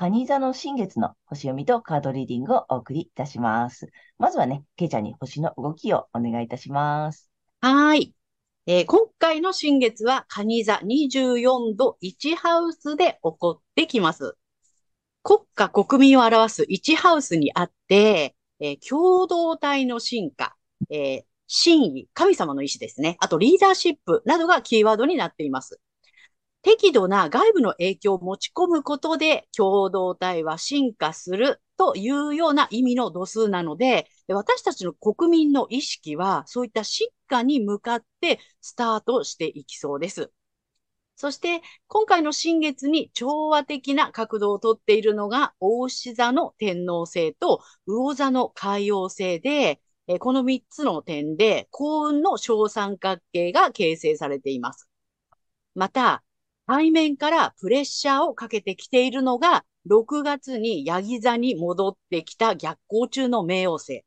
蟹座の新月の星読みとカードリーディングをお送りいたします。まずはね、ケイちゃんに星の動きをお願いいたします。はい。えー、今回の新月は、蟹座24度1ハウスで起こってきます。国家国民を表す1ハウスにあって、えー、共同体の進化、えー、真意、神様の意志ですね。あとリーダーシップなどがキーワードになっています。適度な外部の影響を持ち込むことで共同体は進化するというような意味の度数なので、私たちの国民の意識はそういった進化に向かってスタートしていきそうです。そして、今回の新月に調和的な角度をとっているのが、大牛座の天皇星と魚座の海王星で、この3つの点で幸運の小三角形が形成されています。また、背面からプレッシャーをかけてきているのが、6月にヤギ座に戻ってきた逆行中の冥王星。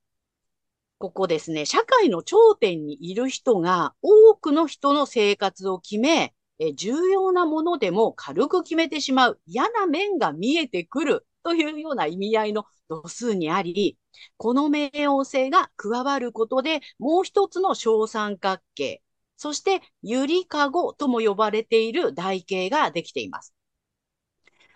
ここですね、社会の頂点にいる人が多くの人の生活を決め、え重要なものでも軽く決めてしまう嫌な面が見えてくるというような意味合いの度数にあり、この冥王星が加わることで、もう一つの小三角形、そしてゆりかごとも呼ばれている台形ができています。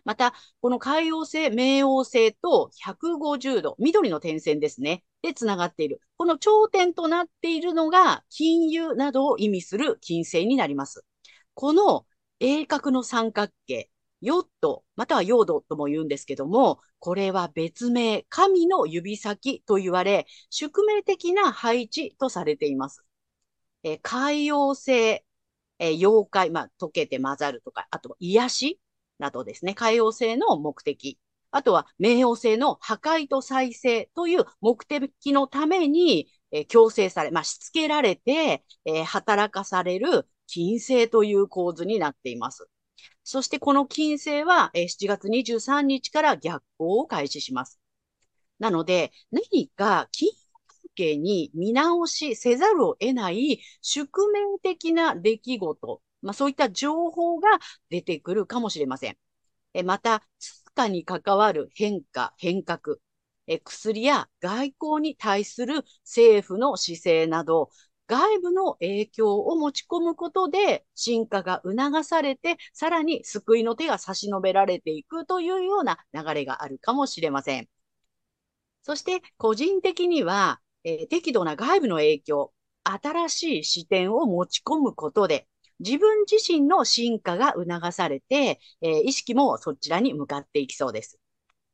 また、この海王星、冥王星と150度、緑の点線ですね。で、つながっている。この頂点となっているのが、金融などを意味する金星になります。この鋭角の三角形、ヨット、またはヨードとも言うんですけども、これは別名、神の指先と言われ、宿命的な配置とされています。え海洋性、え妖怪、まあ、溶けて混ざるとか、あと癒しなどですね、海洋性の目的。あとは、冥王星の破壊と再生という目的のために、えー、強制され、まあ、しつけられて、えー、働かされる金星という構図になっています。そしてこの金星は7月23日から逆行を開始します。なので、何か金関係に見直しせざるを得ない宿命的な出来事、まあ、そういった情報が出てくるかもしれません。えまた、通貨に関わる変化、変革、え薬や外交に対する政府の姿勢など、外部の影響を持ち込むことで進化が促されて、さらに救いの手が差し伸べられていくというような流れがあるかもしれません。そして個人的には、えー、適度な外部の影響、新しい視点を持ち込むことで、自分自身の進化が促されて、えー、意識もそちらに向かっていきそうです。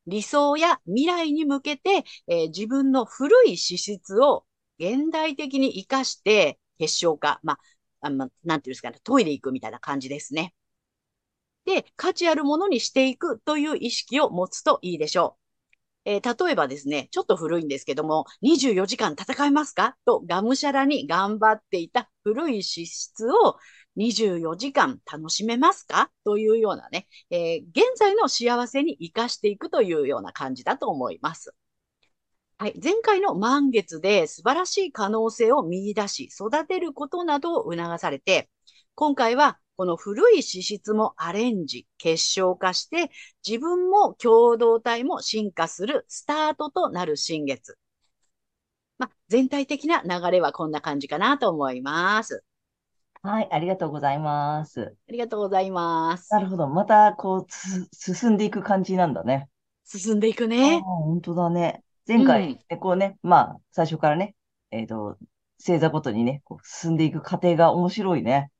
理想や未来に向けて、えー、自分の古い資質を現代的に活かして結晶化、まあ、あなんていうんですかね、トイレ行くみたいな感じですね。で、価値あるものにしていくという意識を持つといいでしょう。えー、例えばですね、ちょっと古いんですけども、24時間戦えますか？とがむしゃらに頑張っていた古い資質を24時間楽しめますか？というようなね、えー、現在の幸せに活かしていくというような感じだと思います。はい、前回の満月で素晴らしい可能性を見出し、育てることなどを促されて、今回はこの古い資質もアレンジ、結晶化して、自分も共同体も進化するスタートとなる新月。まあ、全体的な流れはこんな感じかなと思います。はい、ありがとうございます。ありがとうございます。なるほど。また、こう、進んでいく感じなんだね。進んでいくね。本当だね。前回、うんでこうね、まあ、最初からね、えっと、星座ごとにね、こう進んでいく過程が面白いね。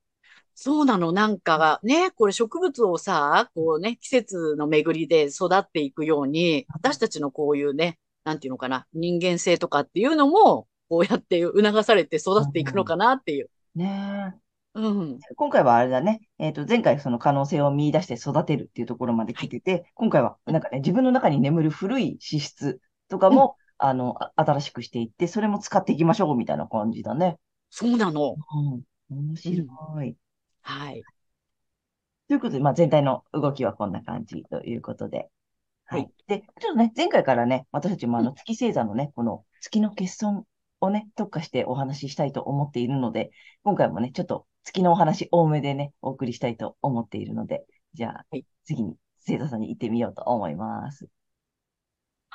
そうなの。なんかね、これ植物をさ、こうね、季節の巡りで育っていくように、私たちのこういうね、なんていうのかな、人間性とかっていうのも、こうやって促されて育っていくのかなっていう。ねうん。え今回はあれだね、えっと、前回その可能性を見出して育てるっていうところまで来てて、今回はなんかね、自分の中に眠る古い資質とかも、あの、あ新しくしていって、それも使っていきましょうみたいな感じだね。そうなの。うん。面白い。はい。ということで、まあ、全体の動きはこんな感じということで。ははいい。で、ちょっとね、前回からね、私たちもあうの月星座のね、この月の欠損をね、特化してお話ししたいと思っているので、今回もね、ちょっと月のお話多めでね、お送りしたいと思っているので、じゃあはい、次に星座さんに行ってみようと思います。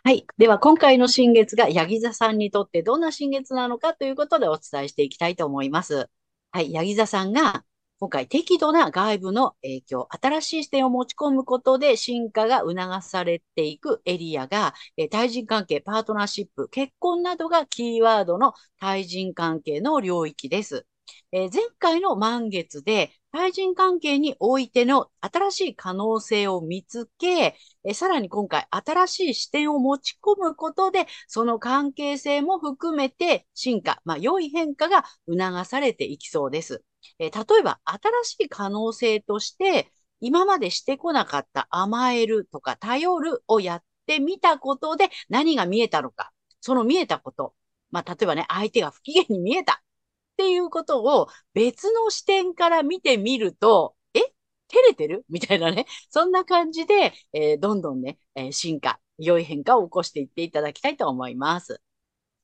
はい。では、今回の新月が、ヤギ座さんにとってどんな新月なのかということでお伝えしていきたいと思います。はい。ヤギ座さんが、今回適度な外部の影響、新しい視点を持ち込むことで進化が促されていくエリアが、え対人関係、パートナーシップ、結婚などがキーワードの対人関係の領域です。えー前回の満月で対人関係においての新しい可能性を見つけ、えさらに今回新しい視点を持ち込むことで、その関係性も含めて進化、まあ良い変化が促されていきそうです。えー例えば新しい可能性として、今までしてこなかった甘えるとか頼るをやってみたことで何が見えたのか。その見えたこと。まあ例えばね、相手が不機嫌に見えたっていうことを別の視点から見てみると、え照れてる？みたいなね。そんな感じで、えーどんどんね、えー進化、良い変化を起こしていっていただきたいと思います。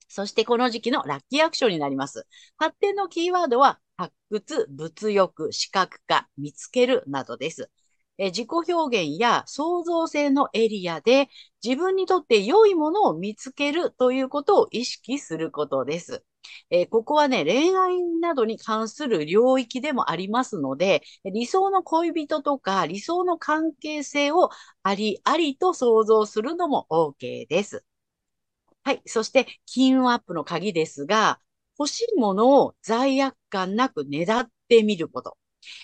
そしてこの時期のラッキーアクションになります。発展のキーワードは、発掘、物欲、視覚化、見つけるなどです。え自己表現や創造性のエリアで自分にとって良いものを見つけるということを意識することです。えーここはね、恋愛などに関する領域でもありますので、理想の恋人とか理想の関係性をありありと想像するのも OK です。はい。そして、金運アップの鍵ですが、欲しいものを罪悪感なくねだってみること。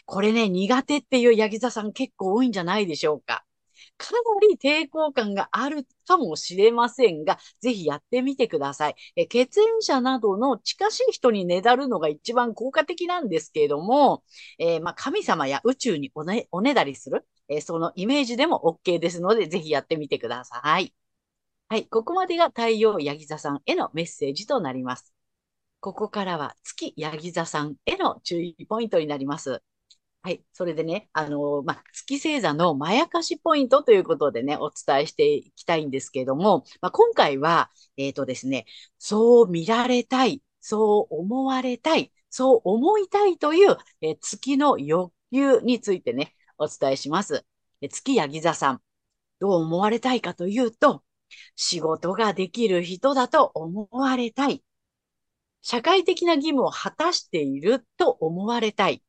これね、苦手っていうヤギ座さん結構多いんじゃないでしょうか。かなり抵抗感があるかもしれませんが、ぜひやってみてください。え血縁者などの近しい人にねだるのが一番効果的なんですけれども、えーまあ、神様や宇宙におねおねだりする、えーそのイメージでも OK ですので、ぜひやってみてください。はい、ここまでが太陽ヤギ座さんへのメッセージとなります。ここからは月ヤギ座さんへの注意ポイントになります。はい。それでね、あのまあ、月星座のまやかしポイントということでね、お伝えしていきたいんですけども、まあ、今回は、えっとですね、そう見られたい、そう思われたい、そう思いたいという、えー月の欲求についてね、お伝えします。え月ヤギ座さん、どう思われたいかというと、仕事ができる人だと思われたい。社会的な義務を果たしていると思われたい。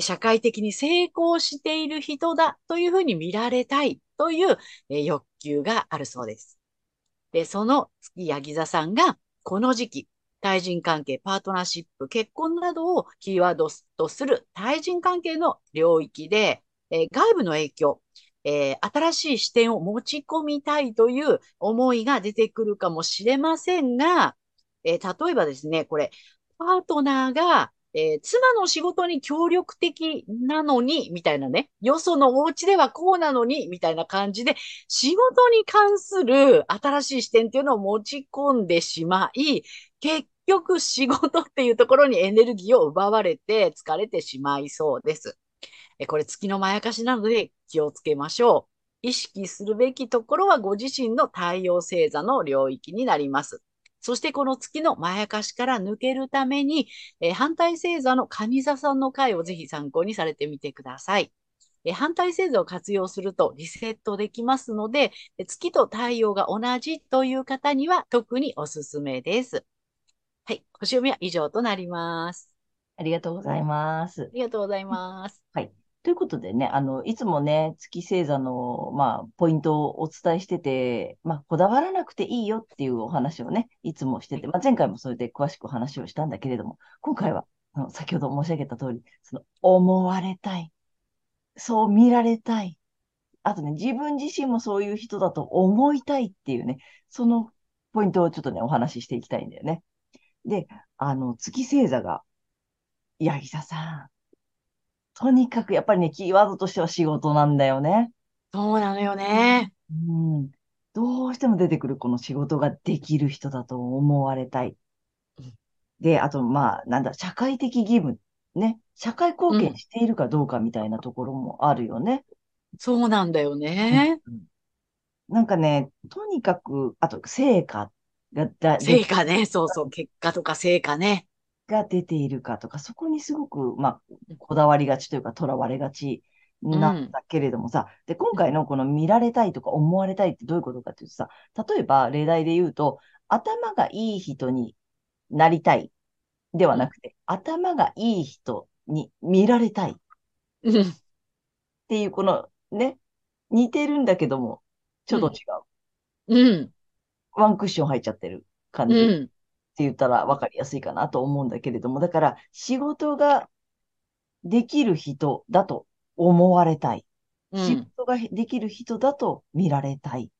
社会的に成功している人だというふうに見られたいという欲求があるそうです。で、その月ヤギ座さんがこの時期、対人関係、パートナーシップ、結婚などをキーワードとする対人関係の領域で、え外部の影響、えー新しい視点を持ち込みたいという思いが出てくるかもしれませんが、えー例えばですね、これ、パートナーが、えー妻の仕事に協力的なのに、みたいなね、よそのお家ではこうなのに、みたいな感じで、仕事に関する新しい視点っていうのを持ち込んでしまい、結局仕事っていうところにエネルギーを奪われて疲れてしまいそうです。えこれ月のまやかしなので気をつけましょう。意識するべきところはご自身の太陽星座の領域になります。そしてこの月のまやかしから抜けるために、えー反対星座の蟹座さんの回をぜひ参考にされてみてください。えー反対星座を活用するとリセットできますので、えー月と太陽が同じという方には特におすすめです。はい。星読みは以上となります。ありがとうございますあ。りがとうございます。はい。ということでね、あの、いつもね、月星座の、まあ、ポイントをお伝えしてて、まあ、こだわらなくていいよっていうお話をね、いつもしてて、まあ、前回もそれで詳しくお話をしたんだけれども、今回は、あの先ほど申し上げた通り、その、思われたい。そう見られたい。あとね、自分自身もそういう人だと思いたいっていうね、そのポイントをちょっとね、お話ししていきたいんだよね。で、あの、月星座が、ヤギ座さん。とにかくやっぱりね、キーワードとしては仕事なんだよね。そうなのよね。うん。どうしても出てくるこの仕事ができる人だと思われたい。で、あと、まあ、なんだ、社会的義務。ね。社会貢献しているかどうかみたいなところもあるよね。そうなんだよね。うんなんかね、とにかく、あと、成果がだ、成果ね。そうそう。結果とか成果ね。が出ているかとか、そこにすごく、まあ、こだわりがちというか、とらわれがちなんだけれどもさ、で、今回のこの見られたいとか思われたいってどういうことかっていうとさ、例えば例題で言うと、頭がいい人になりたいではなくて、頭がいい人に見られたいっうん。ていう、このね、似てるんだけども、ちょっと違う。うん。ワンクッション入っちゃってる感じ。うん。って言ったら分かりやすいかなと思うんだけれども、だから仕事ができる人だと思われたい。仕うん。事ができる人だと見られたい。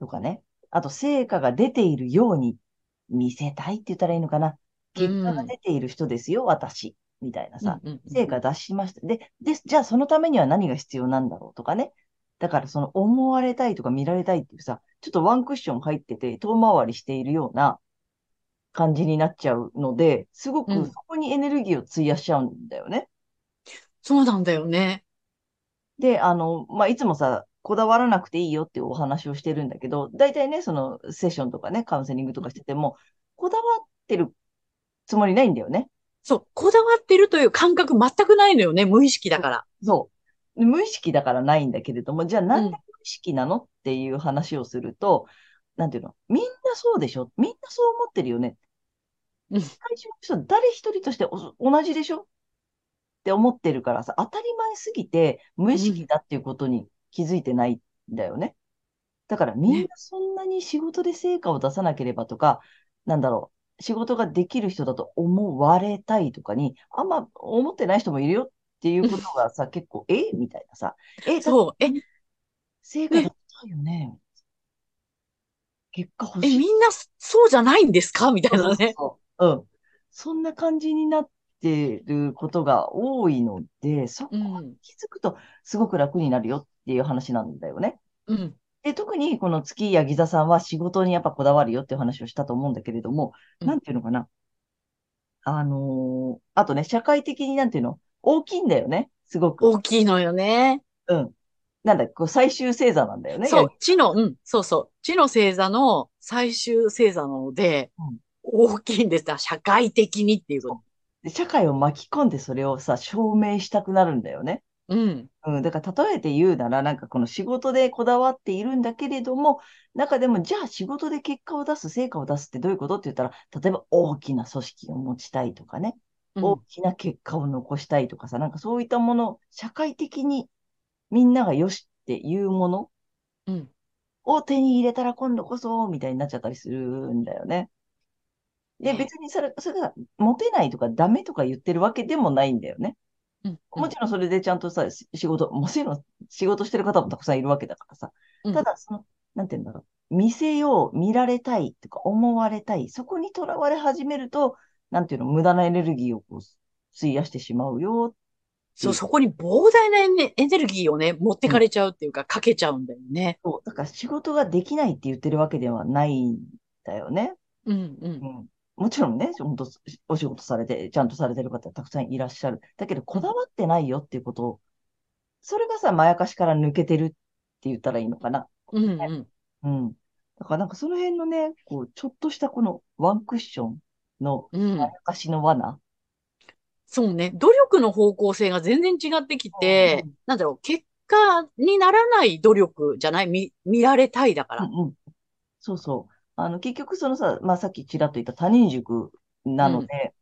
とかね。あと、成果が出ているように見せたいって言ったらいいのかな。結果が出ている人ですよ、私。みたいなさ。うん成果出しました。で、で、じゃあそのためには何が必要なんだろうとかね。だからその思われたいとか見られたいっていうさ、ちょっとワンクッション入ってて遠回りしているような感じになっちゃうので、すごうんくそこにエネルギーを費やしちゃうんだよね。そうなんだよね。で、あの、まあ、いつもさ、こだわらなくていいよっていうお話をしてるんだけど、大体ね、そのセッションとかね、カウンセリングとかしてても、こだわってるつもりないんだよね。そう。こだわってるという感覚全くないのよね。無意識だから。そう。で無意識だからないんだけれども、じゃあなんうんで無意識なのっていう話をすると、なんていうの？みんなそうでしょ？みんなそう思ってるよね。うん最初の人、誰一人としてお同じでしょ？って思ってるからさ、当たり前すぎて無意識だっていうことに気づいてないんだよね。だからみんなそんなに仕事で成果を出さなければとか、なんだろう、仕事ができる人だと思われたいとかに、あんま思ってない人もいるよっていうことがさ、結構、えみたいなさ、え、そう。え、成果出したいよね。結果欲え、しい。みんなそうじゃないんですか？みたいなね。そう。うん。そんな感じになってることが多いので、そこうん。に気づくとすごく楽になるよっていう話なんだよね。うん。で、特にこの月やギザさんは仕事にやっぱこだわるよっていう話をしたと思うんだけれども、うんなんていうのかな。あのーあとね、社会的になんていうの大きいんだよね。すごく。大きいのよね。うん。なんだ、こう最終星座なんだよね。そう。地の、うん。そうそう。地の星座の最終星座なのでうん、大きいんです。社会的にっていうこと。で社会を巻き込んでそれをさ、証明したくなるんだよね。うん。うん、だから例えて言うなら、なんかこの仕事でこだわっているんだけれども、中でも、じゃあ仕事で結果を出す、成果を出すってどういうことって言ったら、例えば大きな組織を持ちたいとかね、うん大きな結果を残したいとかさ、なんかそういったもの、社会的にみんながよしっていうものうん。を手に入れたら今度こそ、みたいになっちゃったりするんだよね。で、ね別にそれ、それがモテないとかダメとか言ってるわけでもないんだよね。うん。もちろんそれでちゃんとさ、し仕事、もちろん仕事してる方もたくさんいるわけだからさ。うんただ、その、なんて言うんだろう。見せよう、見られたいとか思われたい。そこにとらわれ始めると、なんていうの、無駄なエネルギーをこう費やしてしまうよ。そう、そこに膨大なエネルギーをね、持ってかれちゃうっていうか、かけちゃうんだよね。そうだから仕事ができないって言ってるわけではないんだよね。うん、う。うんん。もちろんね、本当お仕事されて、ちゃんとされてる方たくさんいらっしゃる。だけど、こだわってないよっていうことを、それがさ、まやかしから抜けてるって言ったらいいのかな。うん、うん。うん。だからなんかその辺のね、こう、ちょっとしたこのワンクッションのうんまやかしの罠。そうね。努力の方向性が全然違ってきてうん、なんだろう、結果にならない努力じゃない？見、見られたいだから。うんうん。そうそう。あの、結局そのさ、まあさっきちらっと言った他人軸なので、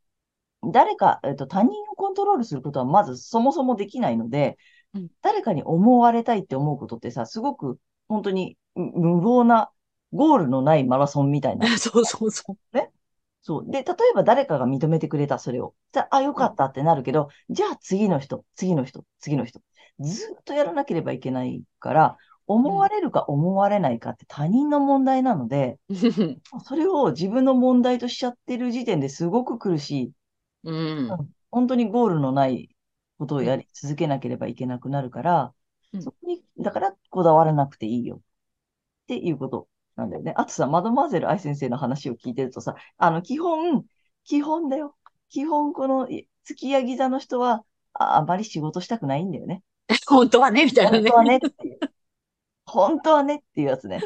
誰か、えっと、他人をコントロールすることはまずそもそもできないので、うん誰かに思われたいって思うことってさ、すごく本当に無謀なゴールのないマラソンみたいな。そうそうそう。そう。で、例えば誰かが認めてくれた、それを。じゃあ、あ、よかったってなるけど、じゃあ次の人、次の人、次の人。ずっとやらなければいけないから、思われるか思われないかって他人の問題なので、それを自分の問題としちゃってる時点ですごく苦しい。うん。本当にゴールのないことをやり続けなければいけなくなるから、うんそこに、だからこだわらなくていいよっていうことなんだよね。あとさ、マドマーゼル愛先生の話を聞いてるとさ、あの、基本、基本だよ。基本、この月やギ座の人は、ああまり仕事したくないんだよね。本当はね、みたいなね本当。はねっていう。本当はねっていうやつね。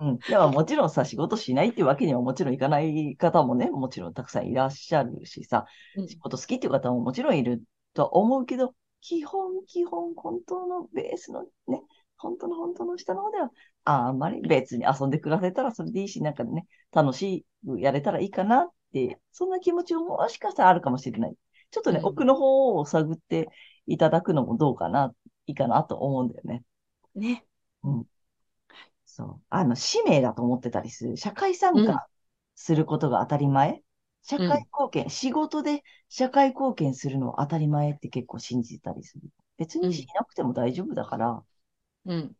うん。でももちろんさ、仕事しないっていうわけにはもちろんいかない方もね、もちろんたくさんいらっしゃるしさ、うん仕事好きっていう方ももちろんいるとは思うけど、基本、基本、本当のベースのね、本当の本当の下の方では、ああんまり別に遊んで暮らせたらそれでいいし、なんかね、楽しくやれたらいいかなって、そんな気持ちももしかしたらあるかもしれない。ちょっとね、うん奥の方を探っていただくのもどうかな、いいかなと思うんだよね。ね。そう。あの、使命だと思ってたりする。社会参うん加することが当たり前？社うん会貢献、仕事で社会貢献するのは当たり前って結構信じてたりする。別にしなくても大丈夫だから、うん。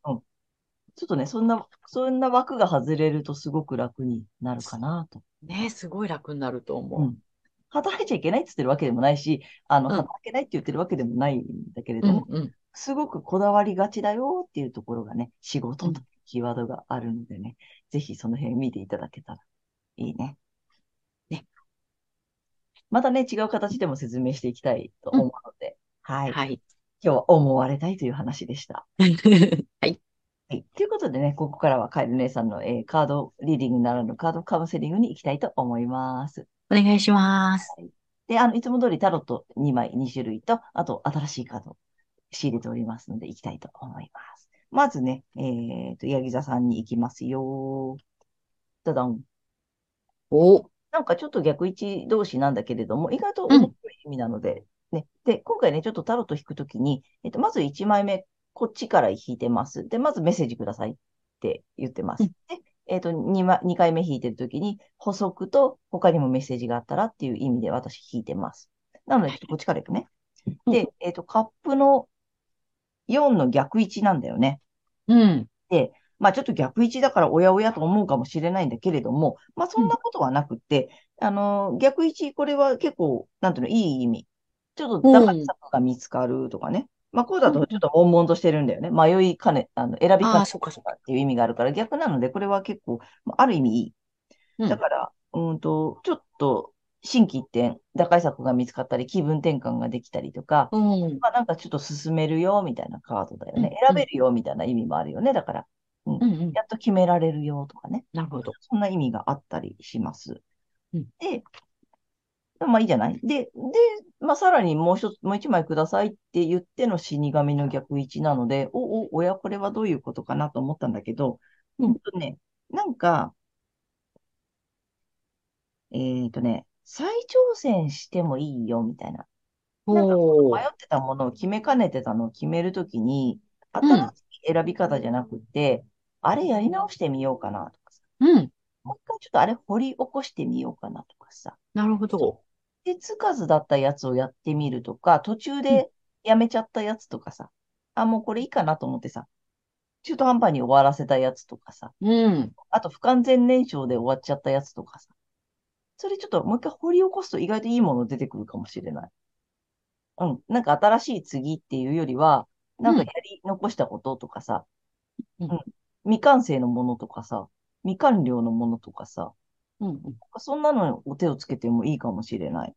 ちょっとね、そんな、そんな枠が外れるとすごく楽になるかなと。ね、すごい楽になると思う。うん。働いちゃいけないって言ってるわけでもないし、あの、うん働けないって言ってるわけでもないんだけれども、うん、うん。すごくこだわりがちだよっていうところがね、仕事うんというキーワードがあるのでね、ぜひその辺見ていただけたらいいね。ね。またね、違う形でも説明していきたいと思うので、はい。はい。今日は思われたいという話でした。はい。はい。ということでね、ここからはカエル姉さんの、えーカードリーディングならぬカードカウンセリングに行きたいと思います。お願いします。で、あの、いつも通りタロット2枚、2種類と、あと新しいカードを仕入れておりますので、行きたいと思います。まずね、えっと、ヤギ座さんに行きますよ。ダダン。お、なんかちょっと逆位置同士なんだけれども、意外とうん面白い意味なので、ね。で、今回ね、ちょっとタロット引くときに、えっと、まず1枚目、こっちから引いてます。で、まずメッセージくださいって言ってます。うんで、えっと、2, ま、2回目引いてるときに、補足と他にもメッセージがあったらっていう意味で私引いてます。なので、ちょっとこっちから行くね。うんで、えっと、カップの4の逆位置なんだよね。うん。まあちょっと逆位置だからおやおやと思うかもしれないんだけれども、まあそんなことはなくって、あの、逆位置、これは結構、なんていうの、いい意味。ちょっと打開策が見つかるとかね。まあこうだとちょっと悶々としてるんだよね。迷いかね、あの、選びかねそっかそっていう意味があるから逆なので、これは結構、まあある意味いい。うんだから、うんと、ちょっと、心機一転、打開策が見つかったり、気分転換ができたりとか、うん。まあなんかちょっと進めるよ、みたいなカードだよね。うん選べるよ、みたいな意味もあるよね。だから、うんうん。やっと決められるよ、とかね。なるほど。そんな意味があったりします。うんで、まあいいじゃない？で、で、まあさらにもう一つ、もう一枚くださいって言っての死神の逆位置なので、お、お、おや、これはどういうことかなと思ったんだけど、うんとね、なんか、えっとね、再挑戦してもいいよ、みたいな。なんか。迷ってたものを決めかねてたのを決めるときに、新しい選び方じゃなくて、あれやり直してみようかなとかさ、うん。もう一回ちょっとあれ掘り起こしてみようかなとかさ、なるほど。手つかずだったやつをやってみるとか、途中でやめちゃったやつとかさ、あ、もうこれいいかなと思ってさ、中途半端に終わらせたやつとかさ、うん。あと不完全燃焼で終わっちゃったやつとかさ、それちょっともう一回掘り起こすと意外といいもの出てくるかもしれない。うん。なんか新しい次っていうよりは、なんかやり残したこととかさ、うんうん。未完成のものとかさ、未完了のものとかさ、うんうん。そんなのを手をつけてもいいかもしれない。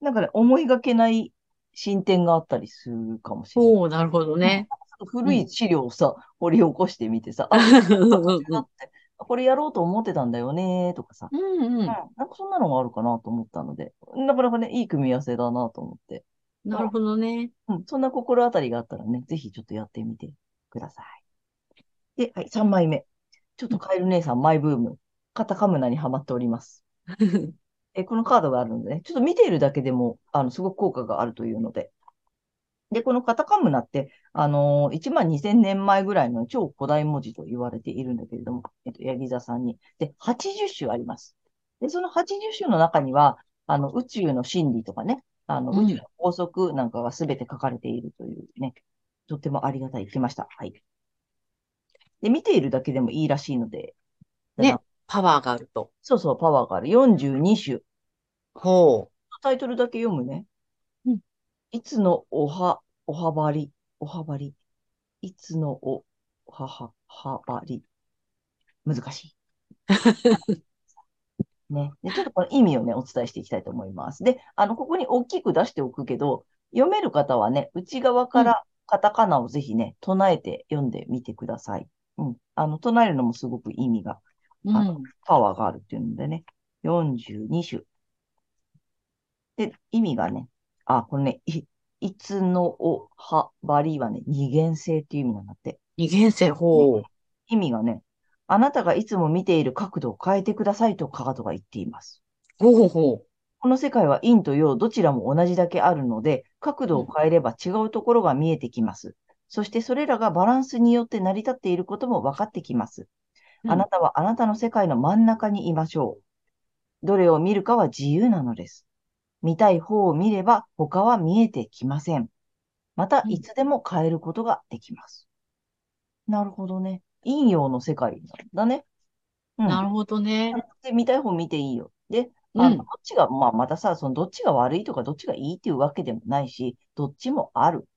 なんかね、思いがけない進展があったりするかもしれない。おー、なるほどね。古い資料をさ、掘り起こしてみてさ、あ、これやろうと思ってたんだよね、とかさ。うんうん。うん。なんかそんなのがあるかなと思ったので、なかなかね、いい組み合わせだなと思って。なるほどね。うん。そんな心当たりがあったらね、ぜひちょっとやってみてください。で、はい、3枚目。ちょっとカエル姉さん、マイブーム。カタカムナにハマっております。えーこのカードがあるのでね、ちょっと見ているだけでも、あの、すごく効果があるというので。で、このカタカムナって、あのー、1万2000年前ぐらいの超古代文字と言われているんだけれども、えっと、ヤギ座さんに。で、80種あります。で、その80種の中には、あの、宇宙の真理とかね、あの、うん宇宙の法則なんかが全て書かれているというね、とってもありがたい。来ました。はい。で、見ているだけでもいいらしいので、ねパワーがあると。そうそう、パワーがある。42種。ほタイトルだけ読むね。うんいつのおは、おはばり、おはばり。いつのおはは、はばり。難しい。ね。で、ちょっとこの意味をね、お伝えしていきたいと思います。で、あの、ここに大きく出しておくけど、読める方はね、内側からカタカナをぜひね、唱えて読んでみてください。うん。あの、唱えるのもすごく意味がう。うん。パワーがあるっていうのでね、42種。で、意味がね、あ、これね、い、いつのおはばりはね、二元性っていう意味なんだって。二元性、ほう。意味がね、あなたがいつも見ている角度を変えてくださいとカードが言っています。ほうほうほこの世界は陰と陽どちらも同じだけあるので、角度を変えれば違うところが見えてきます。そしてそれらがバランスによって成り立っていることも分かってきます。うんあなたはあなたの世界の真ん中にいましょう。どれを見るかは自由なのです。見たい方を見れば他は見えてきません。また、うんいつでも変えることができます。なるほどね。陰陽の世界なんだね。うう。ん。なるほどね。で、見たい方見ていいよ。で、うんあの、どっちが、まあ、またさ、その、どっちが悪いとか、どっちがいいっていうわけでもないし、どっちもある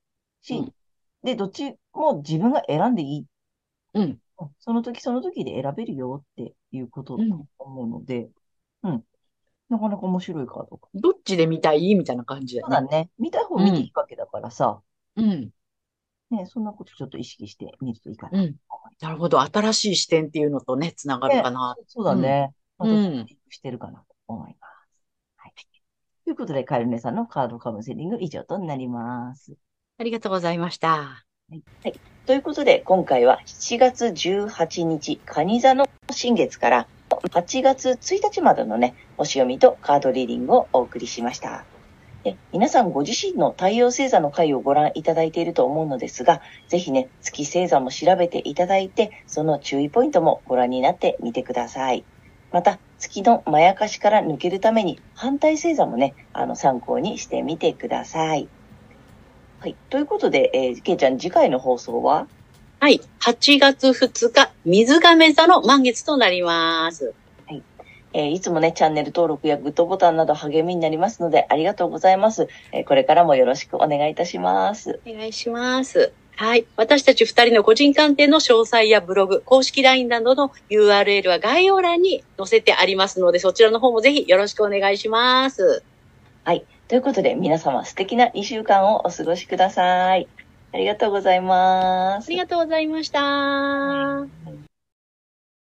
し、うんで、どっちも自分が選んでいい。うん。うんその時その時で選べるよっていうことだと思うので、うん。なかなか面白いカードか。どっちで見たいみたいな感じだね。そうだね。見たい方見ていいわけだからさ、うん。ね、そんなことちょっと意識してみるといいかな。うん。なるほど。新しい視点っていうのとね、つながるかな。そうだね。うんしてるかなと思います。はい。ということで、カエル姉さんのカードカウンセリング以上となります。ありがとうございました。はいということで、今回は7月18日、蟹座の新月から8月1日までのね、星読みとカードリーディングをお送りしました。で皆さんご自身の太陽星座の回をご覧いただいていると思うのですが、ぜひね、月星座も調べていただいて、その注意ポイントもご覧になってみてください。また、月のまやかしから抜けるために、反対星座もね、あの、参考にしてみてください。はい。ということで、えー、けいちゃん、次回の放送は？はい。8月2日、水亀座の満月となります。えーいつもね、チャンネル登録やグッドボタンなど励みになりますので、ありがとうございます。えーこれからもよろしくお願いいたします。お願いします。はい。私たち二人の個人鑑定の詳細やブログ、公式 LINE などの URL は概要欄に載せてありますので、そちらの方もぜひよろしくお願いします。ということで、皆様素敵な2週間をお過ごしください。ありがとうございますあり。がとうございました。